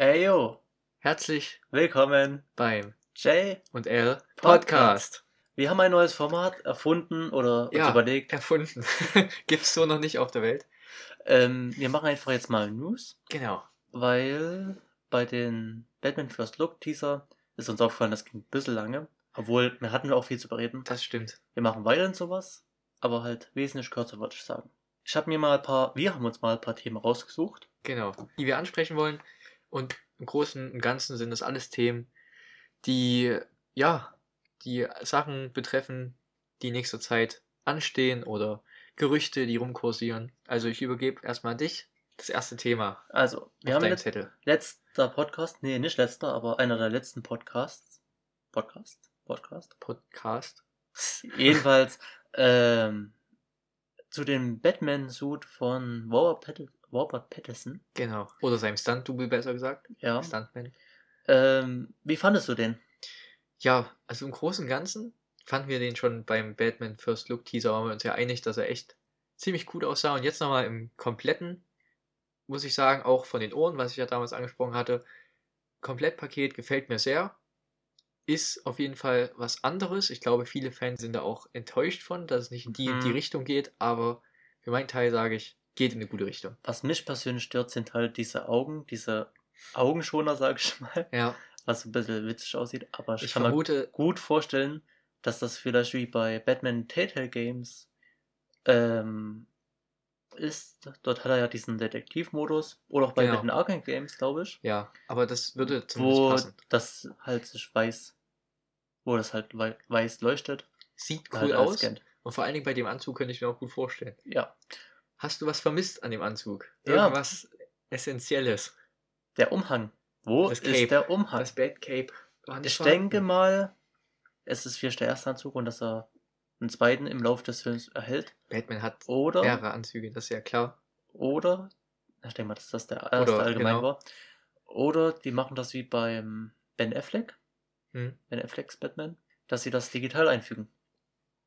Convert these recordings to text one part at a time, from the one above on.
Ey yo, Herzlich willkommen beim J. und L Podcast. Podcast. Wir haben ein neues Format erfunden oder uns Ja. überlegt. Erfunden. Gibt's so noch nicht auf der Welt. Ähm, wir machen einfach jetzt mal News, Genau. weil bei den Batman First Look Teaser ist uns aufgefallen, das ging ein bisschen lange. Obwohl, wir hatten auch viel zu bereden. Das stimmt. Wir machen weiterhin sowas, aber halt wesentlich kürzer, würde ich sagen. Ich habe mir mal ein paar, wir haben uns mal ein paar Themen rausgesucht. Genau. Die wir ansprechen wollen. Und im Großen und Ganzen sind das alles Themen, die, ja, die Sachen betreffen, die in nächster Zeit anstehen oder Gerüchte, die rumkursieren. Also ich übergebe erstmal an dich das erste Thema Also, wir haben jetzt Zettel. letzter Podcast, nee, nicht letzter, aber einer der letzten Podcasts. Podcast? Podcast? Podcast. Jedenfalls ähm, zu dem Batman-Suit von Robert, Robert Pattinson. Genau. Oder seinem Stunt-Double besser gesagt. Ja. Stuntman. Ähm, wie fandest du den? Ja, also im Großen und Ganzen fanden wir den schon beim Batman First Look Teaser, waren wir uns ja einig, dass er echt ziemlich gut aussah. Und jetzt nochmal im kompletten, muss ich sagen, auch von den Ohren, was ich ja damals angesprochen hatte, Komplettpaket gefällt mir sehr. Ist auf jeden Fall was anderes. Ich glaube, viele Fans sind da auch enttäuscht von, dass es nicht in die, Mhm. die Richtung geht, aber für meinen Teil sage ich, geht in eine gute Richtung. Was mich persönlich stört, sind halt diese Augen, diese Augenschoner, sag ich mal, Ja, was ein bisschen witzig aussieht. Aber ich, ich kann mir vermute, gut vorstellen, dass das vielleicht wie bei Batman Telltale Games ähm, ist. Dort hat er ja diesen Detektivmodus. Oder auch bei Genau. Batman Arkham Games, glaube ich. ja, aber das würde zumindest wo passen. das halt sich weiß, wo das halt wei- weiß leuchtet. Sieht halt cool alles aus. scannt. Und vor allen Dingen bei dem Anzug könnte ich mir auch gut vorstellen. Ja, Hast du was vermisst an dem Anzug? Ja. Irgendwas Essentielles? der Umhang. Wo Das ist Cape. der Umhang? Das Batcape war nicht ich vorhanden. denke mal, es ist vielleicht der erste Anzug und dass er einen zweiten im Laufe des Films erhält. Batman hat Oder, mehrere Anzüge, das ist ja klar. oder, ich denke mal, dass das der erste Oder, allgemein genau. war. Oder die machen das wie beim Ben Affleck, Hm. Ben Afflecks Batman, dass sie das digital einfügen.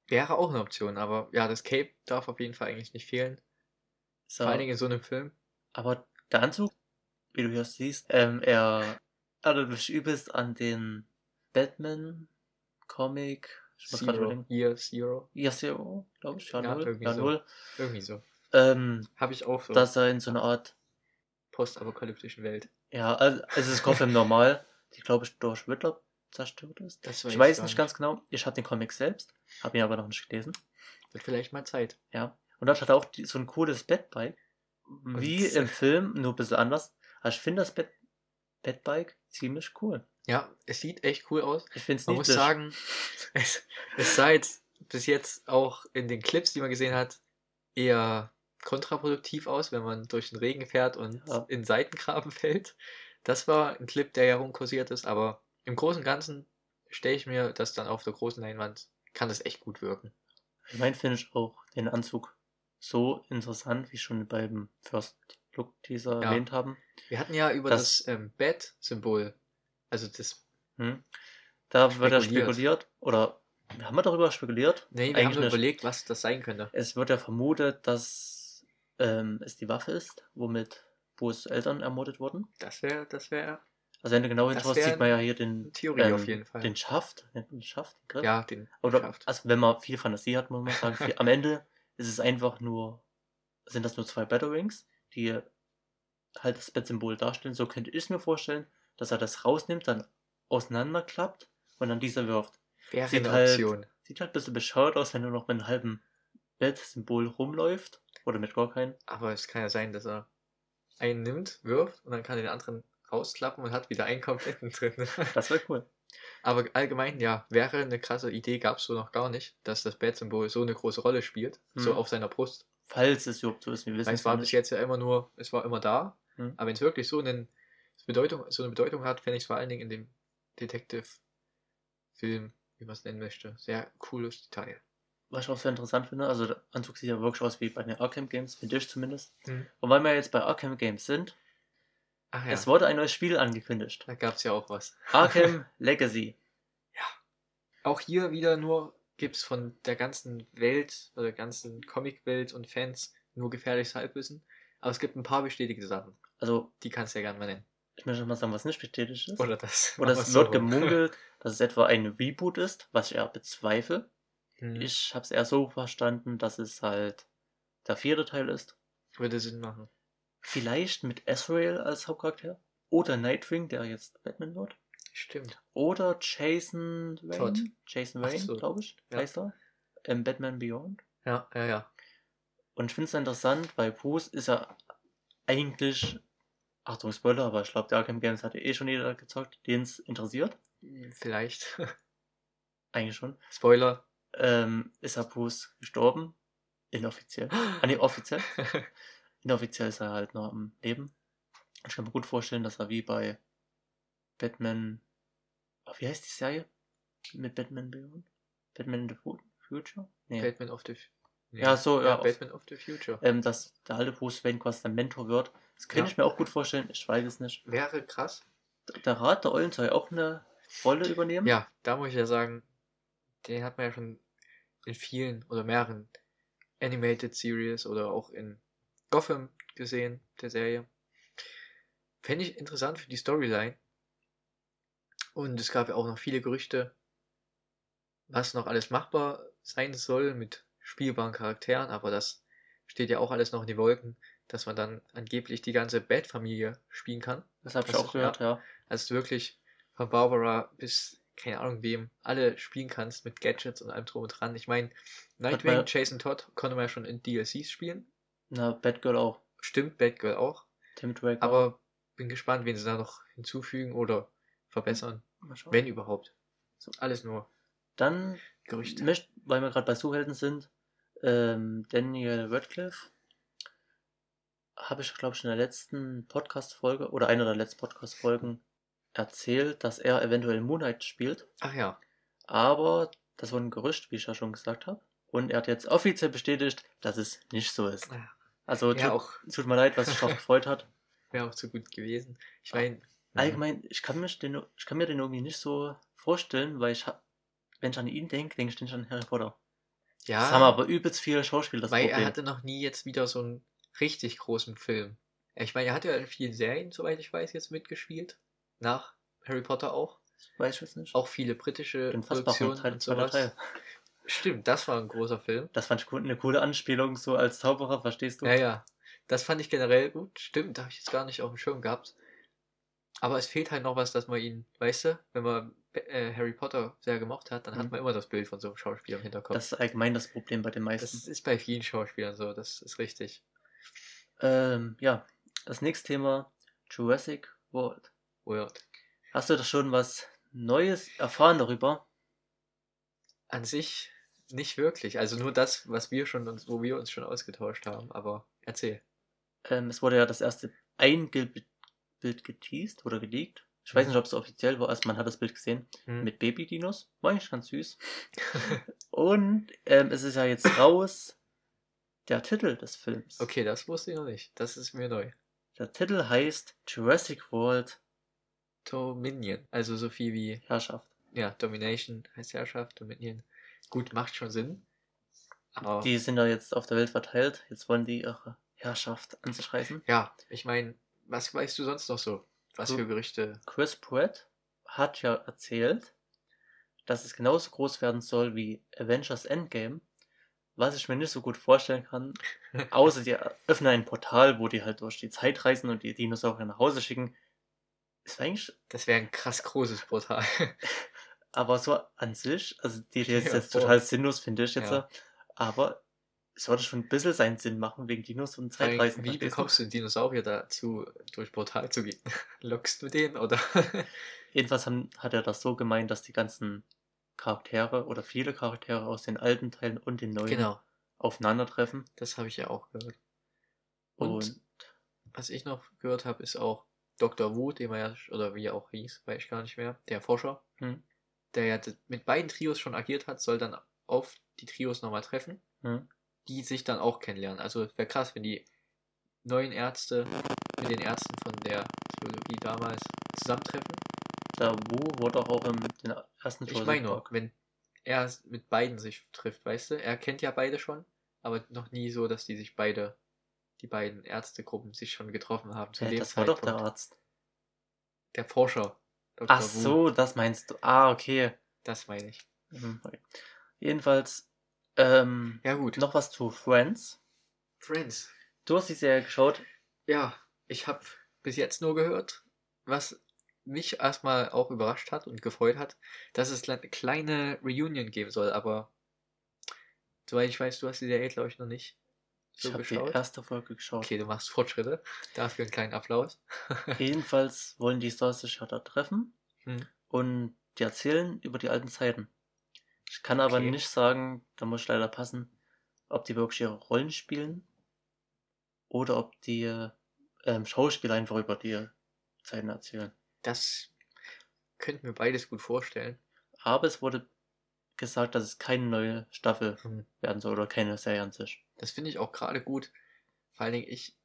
Wäre auch eine Option, aber ja, das Cape darf auf jeden Fall eigentlich nicht fehlen. So. Vor allen Dingen in so einem Film. Aber der Anzug, wie du hier siehst, ähm, er erinnert mich übelst an den Batman-Comic. Ich muss Zero. Year Zero. Ja, Zero, glaube ich. Ja, Ja, null. irgendwie Ja, so. null. Irgendwie so. Ähm, Habe ich auch so. dass er in so einer Art, postapokalyptischen Welt. ja, also es ist Gotham normal, die glaube ich durch Riddler zerstört ist. Das Ich weiß nicht ganz genau. Ich habe den Comic selbst, habe ihn aber noch nicht gelesen. Wird vielleicht mal Zeit. Ja. Und dort hat er auch die, so ein cooles Batbike. Wie Und- im Film, nur ein bisschen anders. Aber ich finde das Bat Batbike ziemlich cool. Ja, es sieht echt cool aus. Ich finde es Man nicht muss sagen, es, es sah jetzt bis jetzt auch in den Clips, die man gesehen hat, eher kontraproduktiv aus, wenn man durch den Regen fährt und Ja. in Seitengraben fällt. Das war ein Clip, der herumkursiert ist, aber im Großen und Ganzen stelle ich mir das dann auf der großen Leinwand, kann das echt gut wirken. Ich meine, finde ich auch den Anzug so interessant, wie schon beim First Look Teaser Ja. erwähnt haben. Wir hatten ja über Das- das, ähm, Bat-Symbol, also das, Hm. Da wird ja Spekuliert. oder haben wir darüber spekuliert? nee, wir haben Eigentlich nur nicht. überlegt, was das sein könnte. Es wird ja vermutet, dass ähm, es die Waffe ist, womit Bo's Eltern ermordet wurden. Das wäre, das wäre Also wenn du genau hinschaust, sieht man ja hier den, Theorie ähm, auf jeden Fall. den Schaft, den Schaft, den Griff? ja, den Oder, Schaft. also wenn man viel Fantasie hat, muss man sagen, viel, am Ende ist es einfach nur, sind das nur zwei Batterings, die halt das Bat-Symbol darstellen. So könnte ich es mir vorstellen, dass er das rausnimmt, dann auseinanderklappt und dann dieser wirft. Wäre sieht eine halt- Option. Sieht halt ein bisschen bescheuert aus, wenn du noch mit einem halben Bat-Symbol rumläuft. Oder mit gar keinem. Aber es kann ja sein, dass er einen nimmt, wirft und dann kann er den anderen rausklappen und hat wieder einen kompletten drin. Das wäre cool. Aber allgemein, ja, wäre eine krasse Idee, gab es so noch gar nicht, dass das Bat-Symbol so eine große Rolle spielt, so Hm. auf seiner Brust. Falls es überhaupt so ist, wir wissen Weil es war bis nicht. jetzt ja immer nur, es war immer da, Hm. aber wenn es wirklich so, einen, Bedeutung, so eine Bedeutung hat, fände ich es vor allen Dingen in dem Detective-Film, wie man es nennen möchte, sehr cooles Detail. Was ich auch sehr interessant finde, also der Anzug sieht ja wirklich aus wie bei den Arkham Games, finde ich zumindest. Hm. Und weil wir jetzt bei Arkham Games sind, Ach ja, es wurde ein neues Spiel angekündigt. da gab es ja auch was. Arkham Legacy. Auch hier wieder nur gibt es von der ganzen Welt oder der ganzen Comicwelt und Fans nur gefährliches Halbwissen. Aber es gibt ein paar bestätigte Sachen. Also, Die kannst du ja gerne mal nennen. Ich möchte mal sagen, was nicht bestätigt ist. Oder das. Oder es wir wird so rum. gemunkelt, dass es etwa ein Reboot ist, was ich eher bezweifle. Hm, Ich habe es eher so verstanden, dass es halt der vierte Teil ist. Würde Sinn machen. Vielleicht mit Ezreal als Hauptcharakter. Oder Nightwing, der jetzt Batman wird. Stimmt. Oder Jason Wayne. Todd. Jason Wayne, so. glaube ich, Ja. heißt er. Ähm, Batman Beyond. Ja, ja, ja. Und ich finde es interessant, weil Bruce ist ja eigentlich, Achtung Spoiler, aber ich glaube, der Arkham Games hatte eh schon jeder gezockt, den es interessiert. Vielleicht. Eigentlich schon. Spoiler. Ähm, ist ja Bruce gestorben. Inoffiziell. Ah, nee, offiziell. Inoffiziell ist er halt noch am Leben. Ich kann mir gut vorstellen, dass er wie bei Batman. Oh, wie heißt die Serie? Mit Batman Beyond? Batman in the Fu- Future? Nee. Batman of the. Nee. Ja, so, ja, auf- Batman of the Future. ähm, dass der alte Bruce Wayne quasi der Mentor wird. Das könnte Ja. ich mir auch gut vorstellen. Ich weiß es nicht. Wäre krass. Der Rat der Eulen soll ja auch eine Rolle übernehmen. Ja, da muss ich ja sagen, den hat man ja schon in vielen oder mehreren Animated Series oder auch in Gotham gesehen, der Serie. Fände ich interessant für die Storyline. Und es gab ja auch noch viele Gerüchte, was noch alles machbar sein soll mit spielbaren Charakteren, aber das steht ja auch alles noch in die Wolken, dass man dann angeblich die ganze Bat-Familie spielen kann. Das habe ich auch gehört, ja. Also wirklich von Barbara bis, keine Ahnung wem, alle spielen kannst mit Gadgets und allem drum und dran. Ich meine, Nightwing, Jason Todd konnte man ja schon in DLCs spielen. Na, Batgirl auch. Stimmt, Batgirl auch. Tim Drake auch. Aber bin gespannt, wen sie da noch hinzufügen oder verbessern. Mal schauen. Wenn überhaupt. So, alles nur Dann Gerüchte. möcht, weil wir gerade bei Superhelden sind, ähm, Daniel Radcliffe habe ich, glaube ich, in der letzten Podcast-Folge oder einer der letzten Podcast-Folgen erzählt, dass er eventuell Moon Knight spielt. Ach ja, Aber das war ein Gerücht, wie ich ja schon gesagt habe. Und er hat jetzt offiziell bestätigt, dass es nicht so ist. Ja. Also tut, auch, tut mir leid, was sich darauf gefreut hat. wäre auch zu gut gewesen. Ich meine, Allgemein, ich kann, mich den, ich kann mir den irgendwie nicht so vorstellen, weil ich wenn ich an ihn denke, denke ich nicht an Harry Potter. ja, Das haben aber übelst viele Schauspieler das weil Problem. er hatte noch nie jetzt wieder so einen richtig großen Film. Ich meine, er hat ja in vielen Serien, soweit ich weiß, jetzt mitgespielt. Nach Harry Potter auch. Weiß ich jetzt nicht. Auch viele britische Produktionen Teil, und sowas. Teil. Stimmt, das war ein großer Film. Das fand ich eine coole Anspielung, so als Zauberer, verstehst du? Ja, ja. Das fand ich generell gut. Stimmt, da habe ich jetzt gar nicht auf dem Schirm gehabt. Aber es fehlt halt noch was, dass man ihn, weißt du, wenn man äh, Harry Potter sehr gemocht hat, dann hat Mhm. man immer das Bild von so einem Schauspieler im Hinterkopf. Das ist allgemein das Problem bei den das meisten. ist bei vielen Schauspielern so, das ist richtig. Ähm, ja, das nächste Thema, Jurassic World. Weird. Hast du da schon was Neues erfahren darüber? An sich nicht wirklich. Also nur das, was wir schon uns, wo wir uns schon ausgetauscht haben, aber erzähl. Ähm, es wurde ja das erste Einbild Bild geteased oder geleakt. Ich weiß Mhm. nicht, ob es offiziell war, erst man hat das Bild gesehen Hm. mit Baby-Dinos. War eigentlich ganz süß. Und ähm, es ist ja jetzt raus der Titel des Films. okay, das wusste ich noch nicht. Das ist mir neu. Der Titel heißt Jurassic World Dominion. Also so viel wie, Herrschaft. ja, Domination heißt Herrschaft, Dominion. Gut, macht schon Sinn. Aber Die sind ja jetzt auf der Welt verteilt. Jetzt wollen die ihre Herrschaft an sich reißen. ja, ich meine, was weißt du sonst noch so? Was So- für Gerüchte? Chris Pratt hat ja erzählt, dass es genauso groß werden soll wie Avengers Endgame. Was ich mir nicht so gut vorstellen kann, außer die öffnen ein Portal, wo die halt durch die Zeit reisen und die Dinosaurier nach Hause schicken. Ist eigentlich, Das wäre ein krass großes Portal. aber so an sich, also die Idee ist Ja, jetzt total sinnlos, finde ich jetzt. Ja. Aber es sollte schon ein bisschen seinen Sinn machen wegen Dinos und Zeitreisen. Wie bekommst du einen Dinosaurier dazu, durch Portal zu gehen? Lockst du den oder? Jedenfalls haben, hat er das so gemeint, dass die ganzen Charaktere oder viele Charaktere aus den alten Teilen und den neuen genau, aufeinandertreffen. das habe ich ja auch gehört. Und, Und, was ich noch gehört habe, ist auch Dr. Wu, den man ja, oder wie er auch hieß, weiß ich gar nicht mehr, der Forscher, hm, der ja mit beiden Trios schon agiert hat, soll dann auf die Trios nochmal treffen, hm, die sich dann auch kennenlernen. Also wäre krass, wenn die neuen Ärzte mit den Ärzten von der Trilogie damals zusammentreffen. der Wu wurde auch, auch im den ersten Ich Jurassic meine nur, wenn er mit beiden sich trifft, weißt du? Er kennt ja beide schon, aber noch nie so, dass die sich beide, die beiden Ärztegruppen sich schon getroffen haben. Zu Hä, dem das war doch der Zeitpunkt. Arzt. der Forscher. Dr. Ach Wu. so, das meinst du. Ah, okay. Das meine ich. Mhm, okay. Jedenfalls, ähm, Ja, gut. noch was zu Friends. Friends. Du hast die Serie geschaut. Ja, ich habe bis jetzt nur gehört, was mich erstmal auch überrascht hat und gefreut hat, dass es eine kleine Reunion geben soll, aber soweit ich weiß, du hast die Serie, glaube ich, noch nicht Ich so habe die erste Folge geschaut. Okay, du machst Fortschritte. Dafür einen kleinen Applaus. Jedenfalls wollen die Stars sich ja da treffen Hm. und die erzählen über die alten Zeiten. Ich kann aber Okay. nicht sagen, da muss ich leider passen, ob die wirklich ihre Rollen spielen oder ob die ähm, Schauspieler einfach über die Zeiten erzählen. Das könnte mir beides gut vorstellen. Aber es wurde gesagt, dass es keine neue Staffel Hm. werden soll oder keine Serie an sich. Das finde ich auch gerade gut. Vor allen Dingen, ich,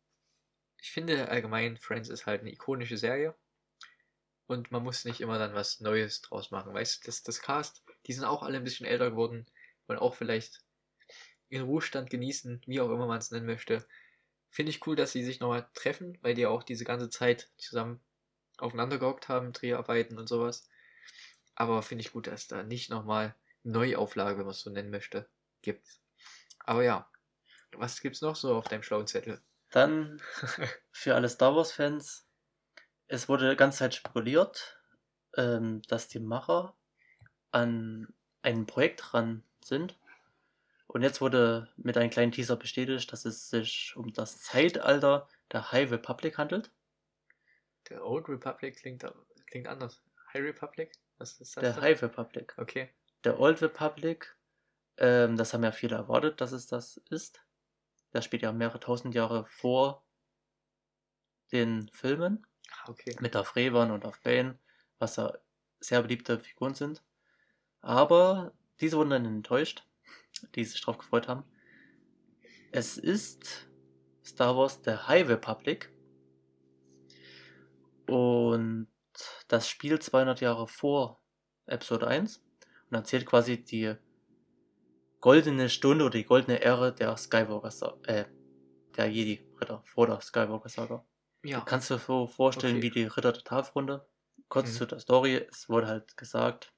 ich finde allgemein, Friends ist halt eine ikonische Serie. Und man muss nicht immer dann was Neues draus machen. Weißt du, das, das Cast, die sind auch alle ein bisschen älter geworden, wollen auch vielleicht ihren Ruhestand genießen, wie auch immer man es nennen möchte. Finde ich cool, dass sie sich nochmal treffen, weil die ja auch diese ganze Zeit zusammen aufeinander gehockt haben, Dreharbeiten und sowas. Aber finde ich gut, dass da nicht nochmal Neuauflage, wenn man es so nennen möchte, gibt. Aber ja, was gibt's noch so auf deinem schlauen Zettel? Dann für alle Star Wars-Fans, es wurde die ganze Zeit spekuliert, ähm, dass die Macher an einem Projekt dran sind. Und jetzt wurde mit einem kleinen Teaser bestätigt, dass es sich um das Zeitalter der High Republic handelt. Der Old Republic klingt, klingt anders. High Republic? Was ist das? Der dann? High Republic. Okay. Der Old Republic, ähm, das haben ja viele erwartet, dass es das ist. Das spielt ja mehrere tausend Jahre vor den Filmen. Ah, okay. mit Darth Revan und Darth Bane, was ja sehr beliebte Figuren sind. Aber diese wurden dann enttäuscht, die sich drauf gefreut haben. Es ist Star Wars der High Republic und das spielt 200 Jahre vor Episode 1 und erzählt quasi die goldene Stunde oder die goldene Ära der Skywalker, äh, der Jedi-Ritter vor der Skywalker-Saga. Ja. Kannst du dir so vorstellen Okay. wie die Ritter der Tafelrunde? Kurz Mhm. zu der Story, es wurde halt gesagt,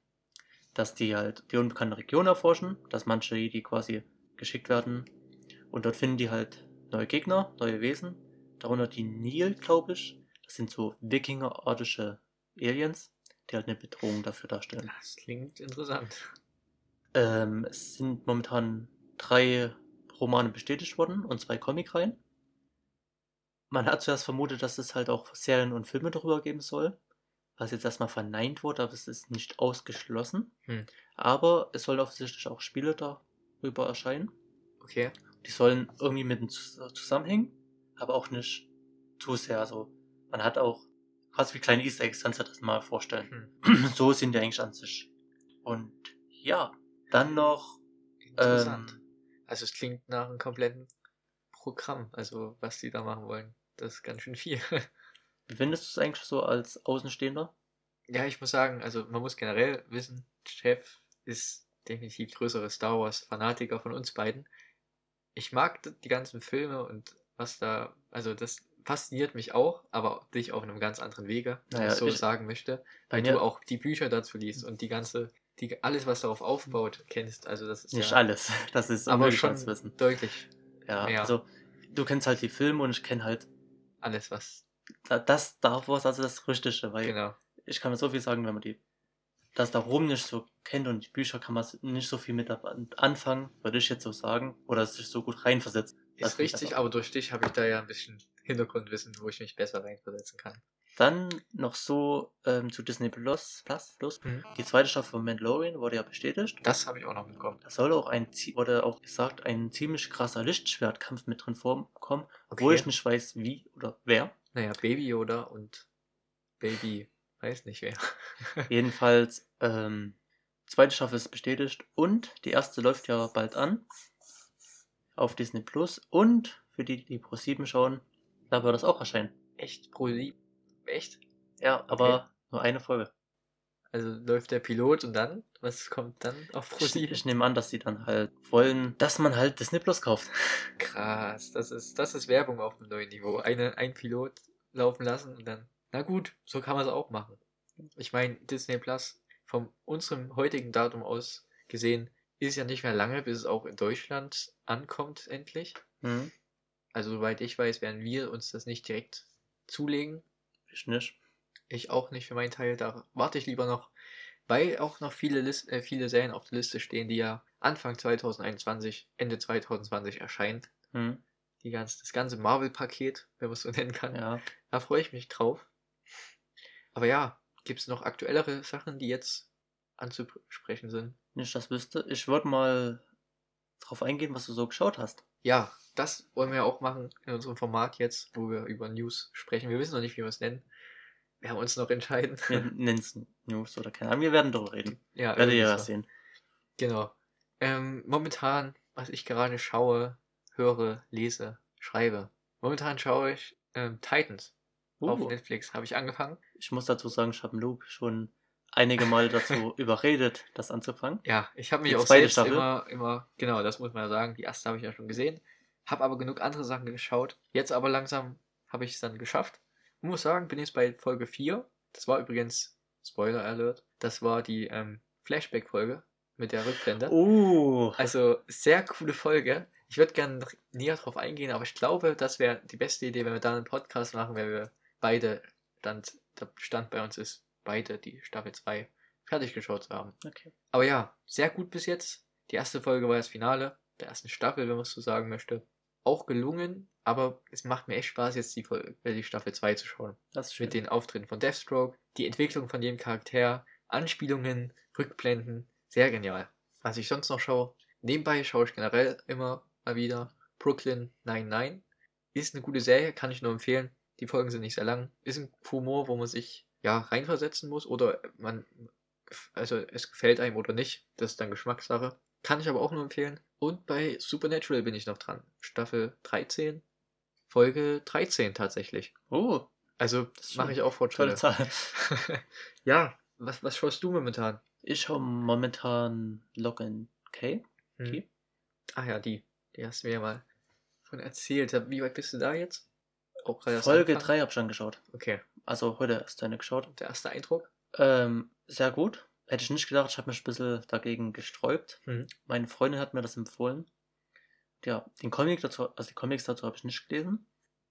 dass die halt die unbekannte Region erforschen, dass manche Jedi quasi geschickt werden und dort finden die halt neue Gegner, neue Wesen, darunter die Nil, glaube ich. Das sind so Wikinger-artische Aliens, die halt eine Bedrohung dafür darstellen. Das klingt interessant. Ähm, es sind momentan drei Romane bestätigt worden und zwei Comicreihen. Man hat zuerst vermutet, dass es halt auch Serien und Filme darüber geben soll, was jetzt erstmal verneint wurde, aber es ist nicht ausgeschlossen. Hm. Aber es sollen offensichtlich auch Spiele darüber erscheinen. Okay. Die sollen irgendwie mit zusammenhängen, aber auch nicht zu sehr. Also man hat auch quasi wie kleine Easter Eggs, kannst du dir das mal vorstellen. Hm. so sind die eigentlich an sich. Und ja, dann noch Interessant. ähm, also es klingt nach einem kompletten Programm, also was die da machen wollen. Das ist ganz schön viel. Wie findest du es eigentlich so als Außenstehender? ja, ich muss sagen, also man muss generell wissen, Chef ist definitiv größere Star Wars Fanatiker von uns beiden. Ich mag die ganzen Filme und was da, also das fasziniert mich auch, aber dich auf einem ganz anderen Wege, wenn Naja, ich so ich- sagen möchte, weil du auch die Bücher dazu liest und die ganze, die, alles, was darauf aufbaut, kennst. Also das ist nicht ja alles. Das ist aber schon wissen. deutlich Ja, ja. also du kennst halt die Filme und ich kenne halt alles, was, da- das Star Wars, also das Richtige, weil genau. ich kann mir so viel sagen, wenn man die das darum nicht so kennt und die Bücher kann man nicht so viel mit an- anfangen, würde ich jetzt so sagen, oder sich so gut reinversetzt. Ist richtig, aber durch dich habe ich da ja ein bisschen Hintergrundwissen, wo ich mich besser reinversetzen kann. Dann noch so ähm, zu Disney Plus, Plus, Plus. Mhm. Die zweite Staffel von Mandalorian wurde ja bestätigt. Das habe ich auch noch mitbekommen. Da soll auch ein, wurde auch gesagt, ein ziemlich krasser Lichtschwertkampf mit drin vorkommen, obwohl Okay. ich nicht weiß, wie oder wer. Naja, Baby Yoda und Baby, weiß nicht wer. Jedenfalls, ähm, zweite Staffel ist bestätigt und die erste läuft ja bald an auf Disney Plus und für die, die Pro 7 schauen, da wird das auch erscheinen. Echt? Pro? Echt? Ja, aber nur eine Folge. Also läuft der Pilot und dann? Was kommt dann auf Pro Ich, 7? ich nehme an, dass sie dann halt wollen, dass man halt Disney Plus kauft. Krass, das ist, das ist Werbung auf einem neuen Niveau. Eine, ein Pilot laufen lassen und dann Na gut, so kann man es auch machen. Ich meine, Disney Plus, von unserem heutigen Datum aus gesehen, ist ja nicht mehr lange, bis es auch in Deutschland ankommt, endlich. Hm. Also, soweit ich weiß, werden wir uns das nicht direkt zulegen. Ich nicht. Ich auch nicht für meinen Teil. Da warte ich lieber noch, weil auch noch viele, List äh, viele Serien auf der Liste stehen, die ja Anfang 2021, Ende 2020 erscheinen. Hm. Die ganz, das ganze Marvel-Paket, wenn man es so nennen kann. Ja. Da freue ich mich drauf. Aber ja, gibt es noch aktuellere Sachen, die jetzt anzusprechen sind? Nicht das wüsste. Ich würde mal drauf eingehen, was du so geschaut hast. Ja, das wollen wir auch machen in unserem Format jetzt, wo wir über News sprechen. Wir wissen noch nicht, wie wir es nennen. Wir haben uns noch entscheiden. Wir nennen es News oder keine Ahnung. Wir werden darüber reden. ja, Werdet ihr ja so. sehen. Genau. Ähm, momentan, was ich gerade schaue, höre, lese, schreibe. Momentan schaue ich ähm, Titans auf Uh, Netflix. Habe ich angefangen. ich muss dazu sagen, ich habe Loop schon einige Mal dazu überredet, das anzufangen. Ja, ich habe mich Die auch selbst Staffel? immer, immer, genau, das muss man ja sagen. Die erste habe ich ja schon gesehen. Habe aber genug andere Sachen geschaut. Jetzt aber langsam habe ich es dann geschafft. Und muss sagen, bin jetzt bei Folge 4. Das war übrigens, Spoiler Alert, das war die ähm, Flashback-Folge mit der Rückblende. Oh, Also sehr coole Folge. Ich würde gerne näher drauf eingehen, aber ich glaube, das wäre die beste Idee, wenn wir dann einen Podcast machen, wenn wir beide, dann der Stand bei uns ist, beide die Staffel 2 fertig geschaut zu haben. okay. Aber ja, sehr gut bis jetzt. Die erste Folge war das Finale der ersten Staffel, wenn man es so sagen möchte. Auch gelungen, aber es macht mir echt Spaß, jetzt die, äh, die Staffel 2 zu schauen. Das ist schön. Mit den Auftritten von Deathstroke, die Entwicklung von jedem Charakter, Anspielungen, Rückblenden. Sehr genial. Was ich sonst noch schaue, nebenbei schaue ich generell immer mal wieder Brooklyn 99. Ist eine gute Serie, kann ich nur empfehlen. Die Folgen sind nicht sehr lang. Ist ein Humor, wo man sich ja reinversetzen muss oder man also es gefällt einem oder nicht. Das ist dann Geschmackssache. Kann ich aber auch nur empfehlen. Und bei Supernatural bin ich noch dran. Staffel 13, Folge 13 tatsächlich. Oh, Also mache ich auch tolle Fortschritte. Zahl. ja, was, was schaust du momentan? Ich schaue momentan Lock and K. Hm. Ach ja, die. Die hast du mir ja mal von erzählt. Wie weit bist du da jetzt? Auch erst Folge angefangen? 3 habe ich schon geschaut. Okay. Also heute erst eine geschaut. Der erste Eindruck? Ähm, sehr gut. Hätte ich nicht gedacht, ich habe mich ein bisschen dagegen gesträubt. Mhm. Meine Freundin hat mir das empfohlen. Ja, den Comic dazu, also die Comics dazu habe ich nicht gelesen.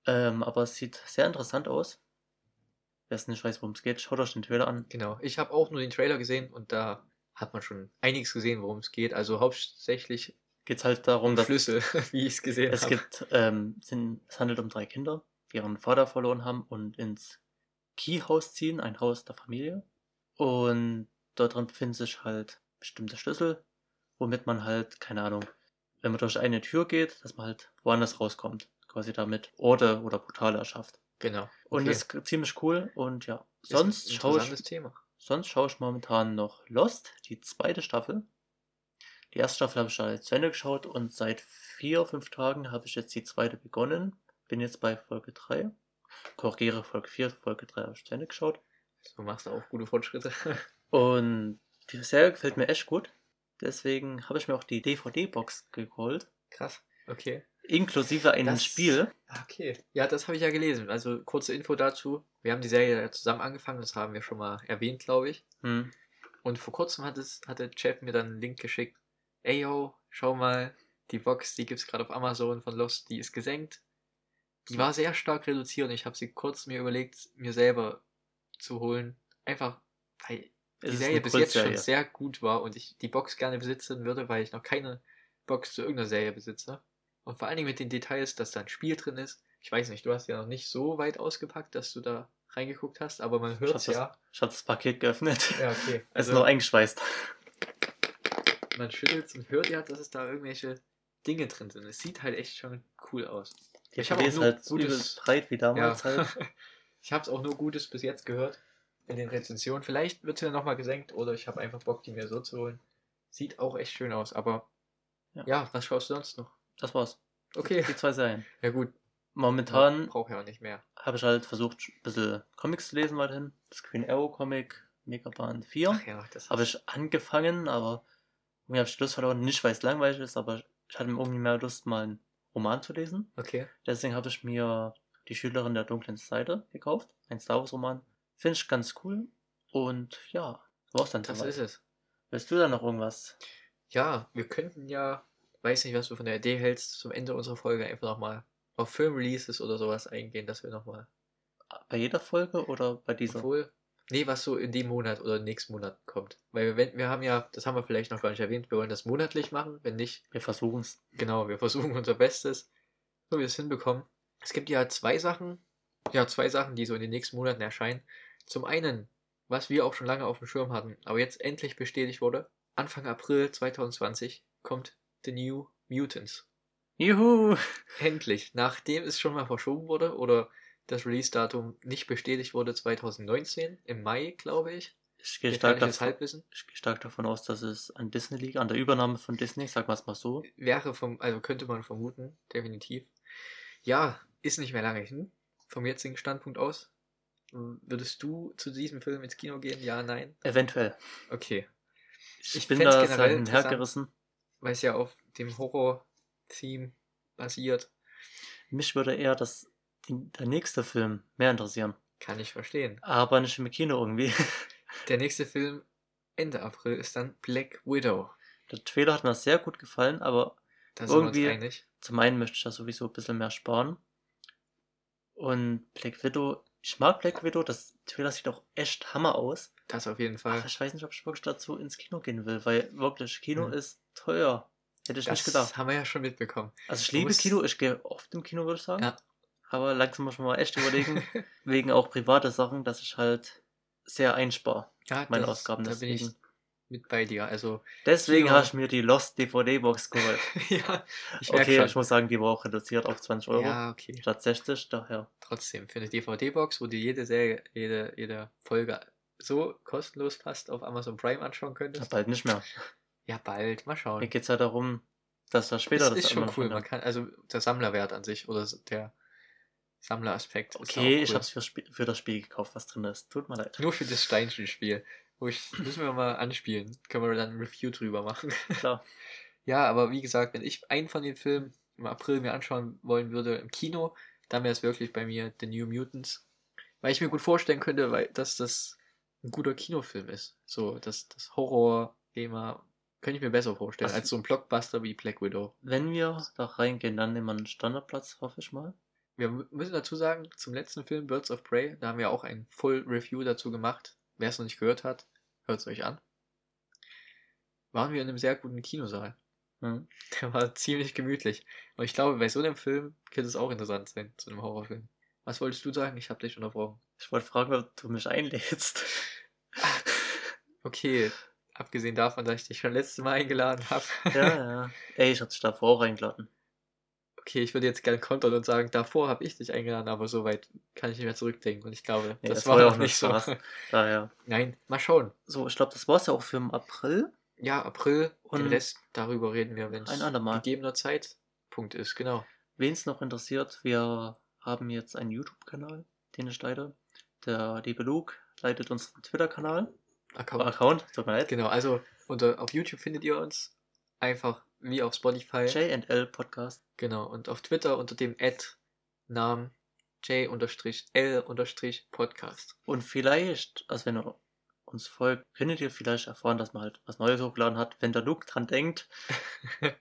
Ähm, aber es sieht sehr interessant aus. Wer es nicht weiß, worum es geht, schaut euch den Trailer an. Genau. Ich habe auch nur den Trailer gesehen und da hat man schon einiges gesehen, worum es geht. Also hauptsächlich Geht es halt darum, dass Schlüssel, wie ich es gesehen es habe. gibt, ähm, sind, es handelt um drei Kinder, die ihren Vater verloren haben und ins Keyhaus ziehen, ein Haus der Familie. Und dort drin befinden sich halt bestimmte Schlüssel, womit man halt, keine Ahnung, wenn man durch eine Tür geht, dass man halt woanders rauskommt. Quasi damit Orte oder Portale erschafft. Genau. Und Okay. das ist ziemlich cool und ja. Sonst schaue ich, Thema. sonst schaue ich momentan noch Lost, die zweite Staffel. Die erste Staffel habe ich schon zu Ende geschaut und seit vier, fünf Tagen habe ich jetzt die zweite begonnen. Bin jetzt bei Folge 3. Korrigiere Folge 4, Folge 3 habe ich zu Ende geschaut. Du machst da auch gute Fortschritte. Und die Serie gefällt mir echt gut. Deswegen habe ich mir auch die DVD-Box geholt. Krass. Okay. Inklusive einem Das- Spiel. Ah, Okay. Ja, das habe ich ja gelesen. Also kurze Info dazu. Wir haben die Serie ja zusammen angefangen, das haben wir schon mal erwähnt, glaube ich. Hm. Und vor kurzem hat es, hatte Jeff mir dann einen Link geschickt. Ey yo, schau mal, die Box, die gibt es gerade auf Amazon von Lost, die ist gesenkt. Die war sehr stark reduziert und ich habe sie kurz mir überlegt, mir selber zu holen. Einfach, weil die Serie bis jetzt schon sehr gut war und ich die Box gerne besitzen würde, weil ich noch keine Box zu irgendeiner Serie besitze. Und vor allen Dingen mit den Details, dass da ein Spiel drin ist. Ich weiß nicht, du hast ja noch nicht so weit ausgepackt, dass du da reingeguckt hast, aber man hört habe es ja. ich hab das Paket geöffnet. Ja, okay. Es ist Also noch eingeschweißt. man schüttelt und hört ja, dass es da irgendwelche Dinge drin sind. Es sieht halt echt schon cool aus. Die Ich hab DVD auch ist nur halt gutes- breit wie damals Ja. halt. ich habe es auch nur Gutes bis jetzt gehört in den Rezensionen. Vielleicht wird es ja nochmal gesenkt oder ich habe einfach Bock, die mir so zu holen. Sieht auch echt schön aus, aber Ja. ja, was schaust du sonst noch? Das war's. Okay. Die zwei Serien. Ja gut, Momentan brauche ja auch nicht mehr. habe ich halt versucht, ein bisschen Comics zu lesen weiterhin. Das Green Arrow Comic, Megaband 4. Ach ja, das Habe ich angefangen, aber irgendwie habe ich Lust verloren. Nicht, weil es langweilig ist, aber ich hatte irgendwie mehr Lust, mal einen Roman zu lesen. Okay. Deswegen habe ich mir Die Schülerin der dunklen Seite gekauft. Ein Star Wars Roman. Finde ich ganz cool. Und ja, war's dann Das soweit. ist es. Willst du da noch irgendwas? Ja, wir könnten ja, weiß nicht, was du von der Idee hältst, zum Ende unserer Folge einfach nochmal auf Filmreleases oder sowas eingehen, dass wir nochmal, Bei jeder Folge oder bei dieser? obwohl, nee, was so in dem Monat oder nächsten Monat kommt. Weil wir, wir haben ja, das haben wir vielleicht noch gar nicht erwähnt, wir wollen das monatlich machen, wenn nicht, Wir versuchen's. Genau, wir versuchen unser Bestes, so wie wir es hinbekommen. Es gibt ja zwei Sachen, ja, zwei Sachen, die so in den nächsten Monaten erscheinen. Zum einen, was wir auch schon lange auf dem Schirm hatten, aber jetzt endlich bestätigt wurde, Anfang April 2020 kommt The New Mutants. Juhu! Endlich, nachdem es schon mal verschoben wurde oder das Release-Datum nicht bestätigt wurde, 2019, im Mai, glaube ich. Ich gehe stark, davon, ich gehe stark davon aus, dass es an Disney liegt, an der Übernahme von Disney, sagen wir es mal so. Wäre vom, also könnte man vermuten, definitiv. Ja, ist nicht mehr lange hin, vom jetzigen Standpunkt aus. Würdest du zu diesem Film ins Kino gehen? Ja, nein? Eventuell. Okay. Ich, Ich bin da interessant. hergerissen. Weil es ja auf dem Horror-Theme basiert. Mich würde eher das, der nächste Film mehr interessieren. Kann ich verstehen. Aber nicht im Kino irgendwie. Der nächste Film Ende April ist dann Black Widow. Der Trailer hat mir sehr gut gefallen, aber Da sind wir Irgendwie- zum einen möchte ich da sowieso ein bisschen mehr sparen. Und Black Widow, ich mag Black Widow, das Trailer sieht auch echt Hammer aus. Das auf jeden Fall. Aber ich weiß nicht, ob ich wirklich dazu ins Kino gehen will, weil wirklich Kino Mhm. ist teuer. Hätte ich Das nicht gedacht. haben wir ja schon mitbekommen. Also ich du liebe musst- Kino, ich gehe oft im Kino, würde ich sagen. Ja. Aber langsam muss man mal echt überlegen, wegen auch private Sachen, dass ich halt sehr einspare. ja, meine das- Ausgaben Da bin ich deswegen. Mit bei dir. Also, Deswegen Kino- habe ich mir die Lost DVD-Box geholt. ja, ich okay, schon. ich muss sagen, die war auch reduziert auf 20 Euro. Ja, okay. Statt 60, daher. Trotzdem, für eine DVD-Box, wo du jede Serie, jede, jede Folge so kostenlos fast auf Amazon Prime anschauen Ja, könntest. bald nicht mehr. Ja, bald, mal schauen. Mir geht es ja darum, dass da später das das ist schon cool. Man kann, also der Sammlerwert an sich oder der Sammleraspekt. ist Okay, cool. ich habe es für, für das Spiel gekauft, was drin ist. Tut mir leid. Nur für das Steinchen-Spiel. Wo ich, müssen wir mal anspielen. Können wir dann ein Review drüber machen. Klar. Ja, aber wie gesagt, wenn ich einen von den Filmen im April mir anschauen wollen würde im Kino, dann wäre es wirklich bei mir The New Mutants. Weil ich mir gut vorstellen könnte, weil, dass das ein guter Kinofilm ist. So, das, das Horror-Thema könnte ich mir besser vorstellen, Was- als so ein Blockbuster wie Black Widow. Wenn wir da reingehen, dann nehmen wir einen Standardplatz, hoffe ich mal. Wir mü- müssen dazu sagen, zum letzten Film Birds of Prey, da haben wir auch ein Full Review dazu gemacht. Wer es noch nicht gehört hat, hört es euch an. Waren wir in einem sehr guten Kinosaal. Hm. Der war ziemlich gemütlich. Und ich glaube, bei so einem Film könnte es auch interessant sein, zu einem Horrorfilm. Was wolltest du sagen? Ich habe dich unterbrochen. Ich wollte fragen, ob du mich einlädst. Okay, abgesehen davon, dass ich dich schon letztes Mal eingeladen habe. ja, ja. Ey, ich hatte dich davor auch eingeladen. Okay, ich würde jetzt gerne kontern und sagen, davor habe ich dich eingeladen, aber so weit kann ich nicht mehr zurückdenken. Und ich glaube, Nee, das, das war ja auch nicht so. Spaß. Daher. Nein, mal schauen. So, ich glaube, das war es ja auch für im April. Ja, April und den Rest, darüber reden wir, wenn es gegebener Zeitpunkt ist, genau. Wen es noch interessiert, wir haben jetzt einen YouTube-Kanal, den ich leite. Der liebe Luke leitet unseren Twitter-Kanal. Account. Account, tut mir leid. Genau, also unter, auf YouTube findet ihr uns einfach wie auf Spotify. J&L Podcast. Genau, und auf Twitter unter dem Ad Namen J-L-Podcast. Und vielleicht, also wenn ihr uns folgt, könntet ihr vielleicht erfahren, dass man halt was Neues hochgeladen hat, wenn der Luke dran denkt,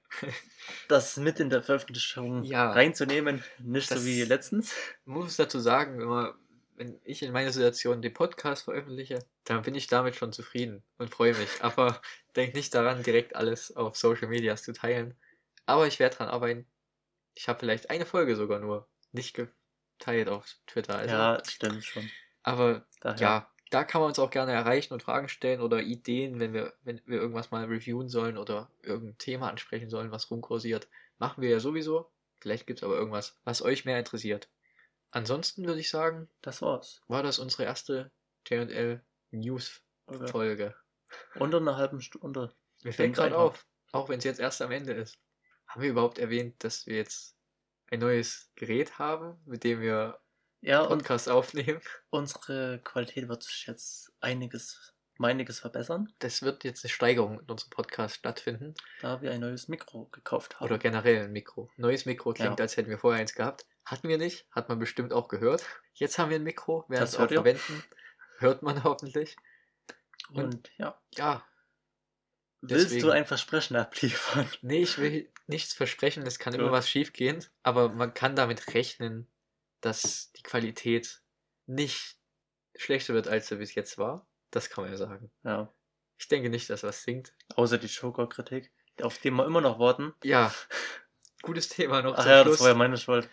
das mit in der Veröffentlichung Ja. reinzunehmen. Nicht so wie letztens. muss dazu sagen, wenn, man, wenn ich in meiner Situation den Podcast veröffentliche, dann bin ich damit schon zufrieden und freue mich. Aber denk nicht daran, direkt alles auf Social Medias zu teilen. Aber ich werde dran arbeiten. Ich habe vielleicht eine Folge sogar nur nicht geteilt auf Twitter. Also, ja, stimmt schon. Aber Daher. ja, da kann man uns auch gerne erreichen und Fragen stellen oder Ideen, wenn wir, wenn wir irgendwas mal reviewen sollen oder irgendein Thema ansprechen sollen, was rumkursiert. Machen wir ja sowieso. Vielleicht gibt es aber irgendwas, was euch mehr interessiert. Ansonsten würde ich sagen, Das war's. war das unsere erste JL News Okay. Folge. Unter einer halben Stunde. Mir fällt gerade auf, auch wenn es jetzt erst am Ende ist. Haben wir überhaupt erwähnt, dass wir jetzt ein neues Gerät haben, mit dem wir Ja, Podcast aufnehmen? unsere Qualität wird sich jetzt einiges, um einiges verbessern, Das wird jetzt eine Steigerung in unserem Podcast stattfinden. da wir ein neues Mikro gekauft haben. Oder generell ein Mikro. Neues Mikro klingt, Ja. als hätten wir vorher eins gehabt. Hatten wir nicht, hat man bestimmt auch gehört. Jetzt haben wir ein Mikro, werden Das es auch verwenden. Hört man hoffentlich. Und, Und- ja. Ja, Willst deswegen- du ein Versprechen abliefern? nee, ich will nichts versprechen, es kann immer Gut. was schief gehen, aber man kann damit rechnen, dass die Qualität nicht schlechter wird, als sie bis jetzt war. Das kann man ja sagen. Ja. Ich denke nicht, dass was singt. Außer die Joker-Kritik, auf die wir immer noch warten. Ja, gutes Thema noch Ach ja, Schluss. das war ja meine Schuld.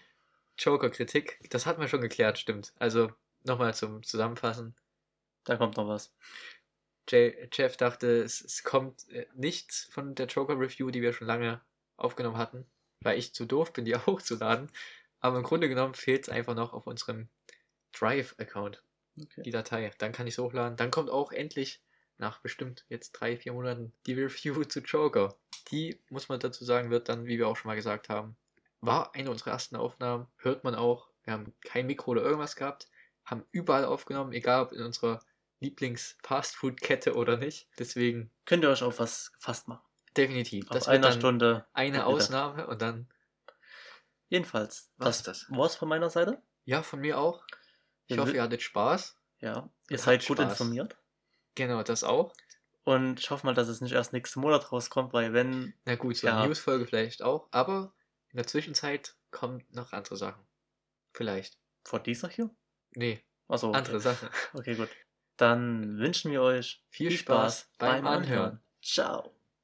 Joker-Kritik, das hat man schon geklärt, stimmt. Also nochmal zum Zusammenfassen. Da kommt noch was. Jay, Jeff dachte, es, es kommt äh, nichts von der Joker-Review, die wir schon lange aufgenommen hatten, weil ich zu doof bin, die hochzuladen. Aber im Grunde genommen fehlt es einfach noch auf unserem Drive-Account, Okay. die Datei. Dann kann ich es hochladen. Dann kommt auch endlich nach bestimmt jetzt drei, vier Monaten die Review zu Joker. Die, muss man dazu sagen, wird dann, wie wir auch schon mal gesagt haben, war eine unserer ersten Aufnahmen. Hört man auch. Wir haben kein Mikro oder irgendwas gehabt. Haben überall aufgenommen, egal ob in unserer Lieblings-Fastfood-Kette oder nicht. Deswegen Könnt ihr euch auf was gefasst machen? definitiv. Auf Das einer Stunde. eine wieder. Ausnahme und dann Jedenfalls, war's das das. war's von meiner Seite. Ja, von mir auch. Ich hoffe, ihr hattet Spaß. Ja, ihr seid gut Spaß. informiert. Genau, das auch. Und ich hoffe mal, dass es nicht erst nächsten Monat rauskommt, weil wenn. Na gut, so Ja. eine Newsfolge vielleicht auch. Aber in der Zwischenzeit kommen noch andere Sachen. Vielleicht. Vor dieser hier? Nee, Achso. Okay. andere Sachen. okay, gut. Dann wünschen wir euch Viel Spaß beim Anhören. Ciao.